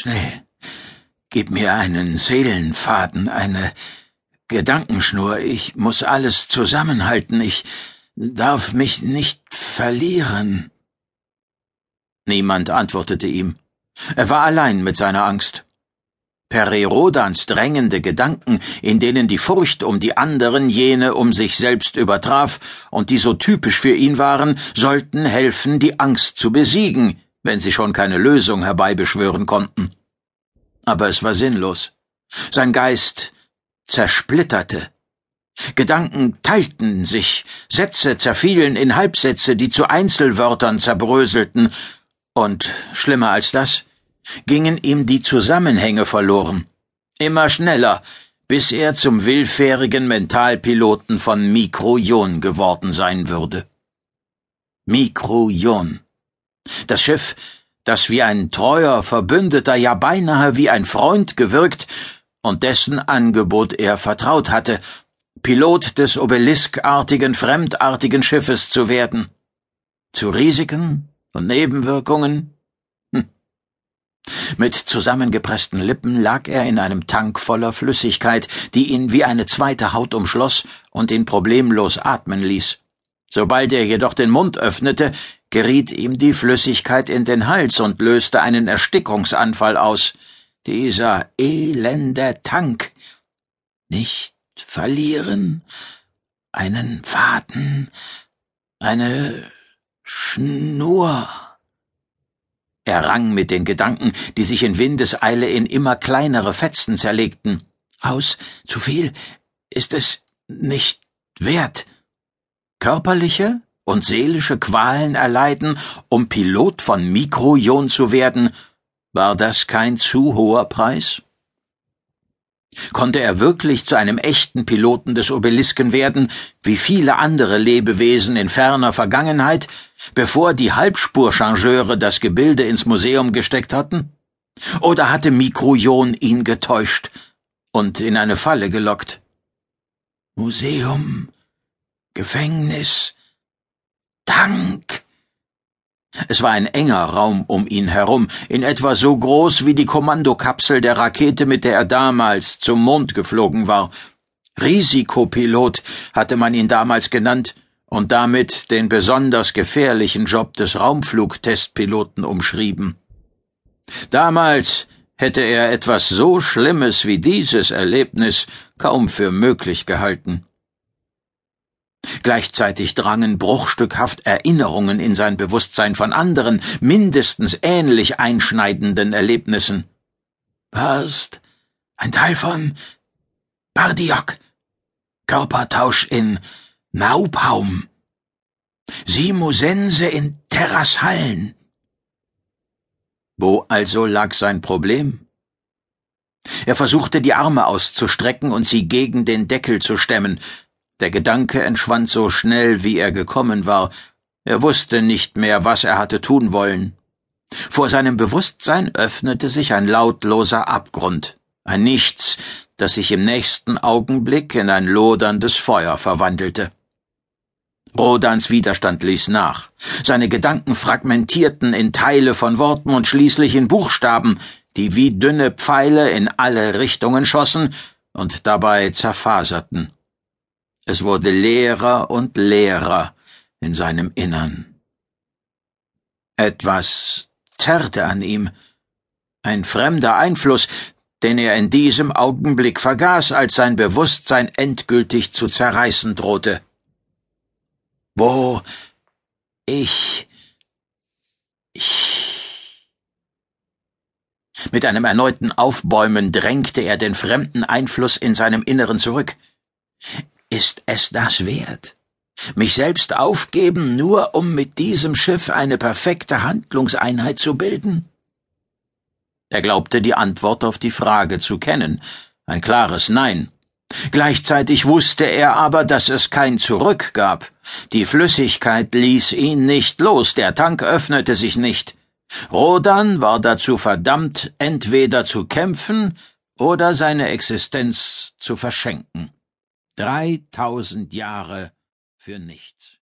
Schnell, gib mir einen Seelenfaden, eine Gedankenschnur. Ich muss alles zusammenhalten. Ich darf mich nicht verlieren. Niemand antwortete ihm. Er war allein mit seiner Angst. Perirodans drängende Gedanken, in denen die Furcht um die anderen jene um sich selbst übertraf und die so typisch für ihn waren, sollten helfen, die Angst zu besiegen, wenn sie schon keine Lösung herbeibeschwören konnten. Aber es war sinnlos. Sein Geist zersplitterte. Gedanken teilten sich, Sätze zerfielen in Halbsätze, die zu Einzelwörtern zerbröselten, und schlimmer als das, gingen ihm die Zusammenhänge verloren. Immer schneller, bis er zum willfährigen Mentalpiloten von Mikrojon geworden sein würde. Mikrojon. Das Schiff, das wie ein treuer Verbündeter, ja beinahe wie ein Freund gewirkt und dessen Angebot er vertraut hatte, Pilot des obeliskartigen, fremdartigen Schiffes zu werden. Zu Risiken und Nebenwirkungen, mit zusammengepressten Lippen lag er in einem Tank voller Flüssigkeit, die ihn wie eine zweite Haut umschloss und ihn problemlos atmen ließ. Sobald er jedoch den Mund öffnete, geriet ihm die Flüssigkeit in den Hals und löste einen Erstickungsanfall aus. Dieser elende Tank. Nicht verlieren, einen Faden, eine Schnur. Er rang mit den Gedanken, die sich in Windeseile in immer kleinere Fetzen zerlegten. Aus, zu viel, ist es nicht wert. Körperliche und seelische Qualen erleiden, um Pilot von Mikrojon zu werden, war das kein zu hoher Preis? Konnte er wirklich zu einem echten Piloten des Obelisken werden, wie viele andere Lebewesen in ferner Vergangenheit, bevor die Halbspurchangeure das Gebilde ins Museum gesteckt hatten? Oder hatte Mikrojon ihn getäuscht und in eine Falle gelockt? Museum, Gefängnis, Tank. Es war ein enger Raum um ihn herum, in etwa so groß wie die Kommandokapsel der Rakete, mit der er damals zum Mond geflogen war. Risikopilot hatte man ihn damals genannt und damit den besonders gefährlichen Job des Raumflugtestpiloten umschrieben. Damals hätte er etwas so Schlimmes wie dieses Erlebnis kaum für möglich gehalten. Gleichzeitig drangen bruchstückhaft Erinnerungen in sein Bewusstsein von anderen, mindestens ähnlich einschneidenden Erlebnissen. Warst ein Teil von Bardiok. Körpertausch in Nauphaum. Simusense in Terrashallen. Wo also lag sein Problem? Er versuchte die Arme auszustrecken und sie gegen den Deckel zu stemmen, der Gedanke entschwand so schnell, wie er gekommen war. Er wusste nicht mehr, was er hatte tun wollen. Vor seinem Bewusstsein öffnete sich ein lautloser Abgrund, ein Nichts, das sich im nächsten Augenblick in ein loderndes Feuer verwandelte. Rodans Widerstand ließ nach. Seine Gedanken fragmentierten in Teile von Worten und schließlich in Buchstaben, die wie dünne Pfeile in alle Richtungen schossen und dabei zerfaserten. Es wurde leerer und leerer in seinem Innern. Etwas zerrte an ihm, ein fremder Einfluss, den er in diesem Augenblick vergaß, als sein Bewusstsein endgültig zu zerreißen drohte. Wo ich ich mit einem erneuten Aufbäumen drängte er den fremden Einfluss in seinem Inneren zurück. Ist es das wert? Mich selbst aufgeben, nur um mit diesem Schiff eine perfekte Handlungseinheit zu bilden? Er glaubte die Antwort auf die Frage zu kennen, ein klares Nein. Gleichzeitig wusste er aber, dass es kein Zurück gab. Die Flüssigkeit ließ ihn nicht los, der Tank öffnete sich nicht. Rodan war dazu verdammt, entweder zu kämpfen oder seine Existenz zu verschenken. Dreitausend Jahre für nichts.